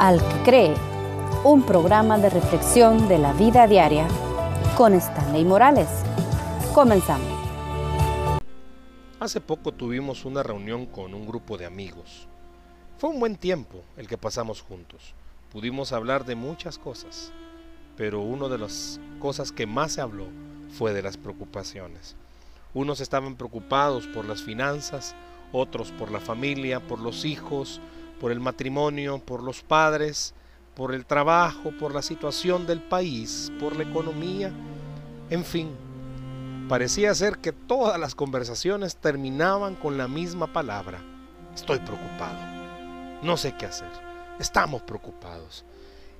Al que cree, un programa de reflexión de la vida diaria con Stanley Morales. Comenzamos. Hace poco tuvimos una reunión con un grupo de amigos. Fue un buen tiempo el que pasamos juntos. Pudimos hablar de muchas cosas, pero una de las cosas que más se habló fue de las preocupaciones. Unos estaban preocupados por las finanzas, otros por la familia, por los hijos, por el matrimonio, por los padres, por el trabajo, por la situación del país, por la economía, en fin. Parecía ser que todas las conversaciones terminaban con la misma palabra. Estoy preocupado. No sé qué hacer. Estamos preocupados.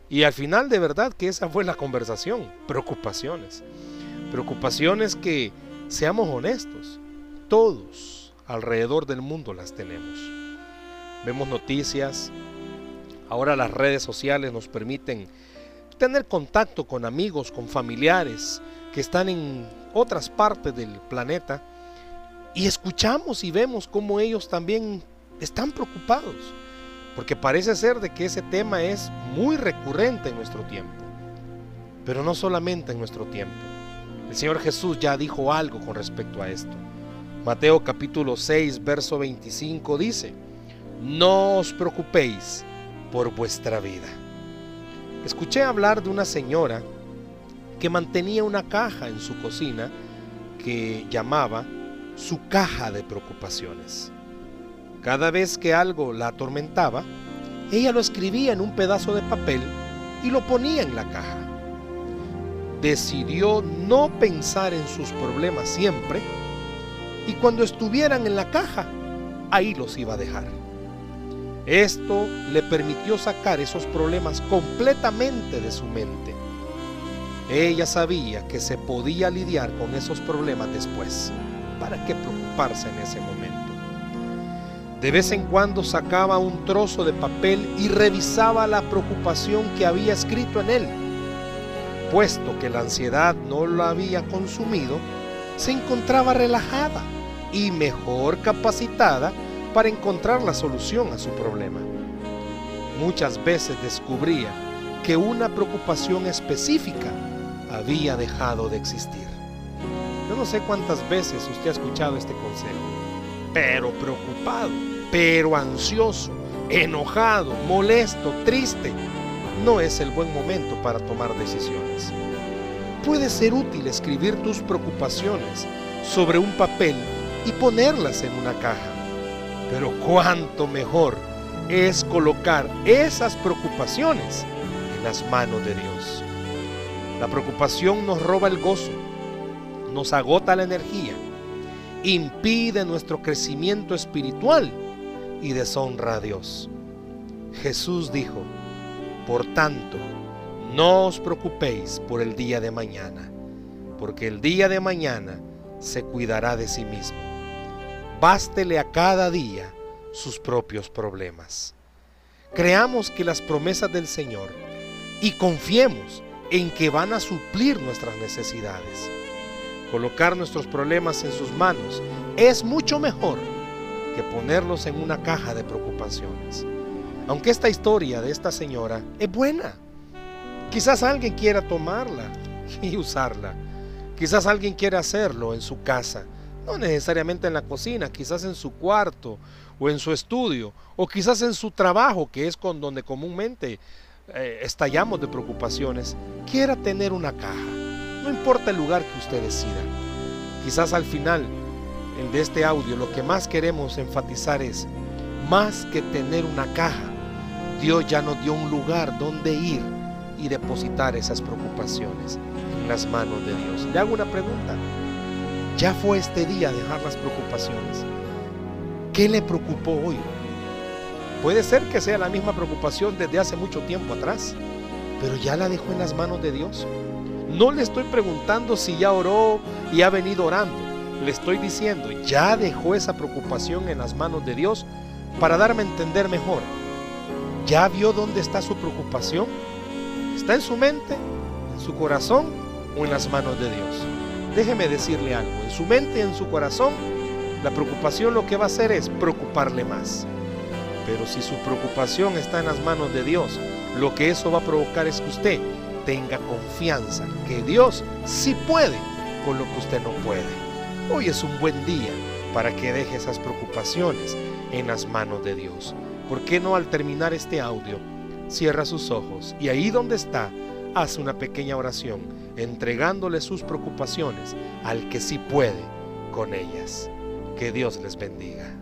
Y al final de verdad que esa fue la conversación. Preocupaciones. Preocupaciones que, seamos honestos, todos alrededor del mundo las tenemos vemos noticias. Ahora las redes sociales nos permiten tener contacto con amigos, con familiares que están en otras partes del planeta y escuchamos y vemos cómo ellos también están preocupados, porque parece ser de que ese tema es muy recurrente en nuestro tiempo, pero no solamente en nuestro tiempo. El Señor Jesús ya dijo algo con respecto a esto. Mateo capítulo 6, verso 25 dice, no os preocupéis por vuestra vida. Escuché hablar de una señora que mantenía una caja en su cocina que llamaba su caja de preocupaciones. Cada vez que algo la atormentaba, ella lo escribía en un pedazo de papel y lo ponía en la caja. Decidió no pensar en sus problemas siempre y cuando estuvieran en la caja, ahí los iba a dejar. Esto le permitió sacar esos problemas completamente de su mente. Ella sabía que se podía lidiar con esos problemas después. ¿Para qué preocuparse en ese momento? De vez en cuando sacaba un trozo de papel y revisaba la preocupación que había escrito en él. Puesto que la ansiedad no la había consumido, se encontraba relajada y mejor capacitada para encontrar la solución a su problema. Muchas veces descubría que una preocupación específica había dejado de existir. Yo no sé cuántas veces usted ha escuchado este consejo, pero preocupado, pero ansioso, enojado, molesto, triste, no es el buen momento para tomar decisiones. Puede ser útil escribir tus preocupaciones sobre un papel y ponerlas en una caja. Pero cuánto mejor es colocar esas preocupaciones en las manos de Dios. La preocupación nos roba el gozo, nos agota la energía, impide nuestro crecimiento espiritual y deshonra a Dios. Jesús dijo, por tanto, no os preocupéis por el día de mañana, porque el día de mañana se cuidará de sí mismo bástele a cada día sus propios problemas. Creamos que las promesas del Señor y confiemos en que van a suplir nuestras necesidades. Colocar nuestros problemas en sus manos es mucho mejor que ponerlos en una caja de preocupaciones. Aunque esta historia de esta señora es buena, quizás alguien quiera tomarla y usarla. Quizás alguien quiera hacerlo en su casa no necesariamente en la cocina, quizás en su cuarto o en su estudio o quizás en su trabajo, que es con donde comúnmente eh, estallamos de preocupaciones, quiera tener una caja. No importa el lugar que usted decida. Quizás al final el de este audio lo que más queremos enfatizar es, más que tener una caja, Dios ya nos dio un lugar donde ir y depositar esas preocupaciones en las manos de Dios. Le hago una pregunta. Ya fue este día dejar las preocupaciones. ¿Qué le preocupó hoy? Puede ser que sea la misma preocupación desde hace mucho tiempo atrás, pero ya la dejó en las manos de Dios. No le estoy preguntando si ya oró y ha venido orando. Le estoy diciendo, ya dejó esa preocupación en las manos de Dios para darme a entender mejor. ¿Ya vio dónde está su preocupación? ¿Está en su mente, en su corazón o en las manos de Dios? Déjeme decirle algo, en su mente en su corazón, la preocupación lo que va a hacer es preocuparle más. Pero si su preocupación está en las manos de Dios, lo que eso va a provocar es que usted tenga confianza que Dios sí puede con lo que usted no puede. Hoy es un buen día para que deje esas preocupaciones en las manos de Dios. ¿Por qué no al terminar este audio cierra sus ojos y ahí donde está hace una pequeña oración entregándole sus preocupaciones al que sí puede con ellas? Que Dios les bendiga.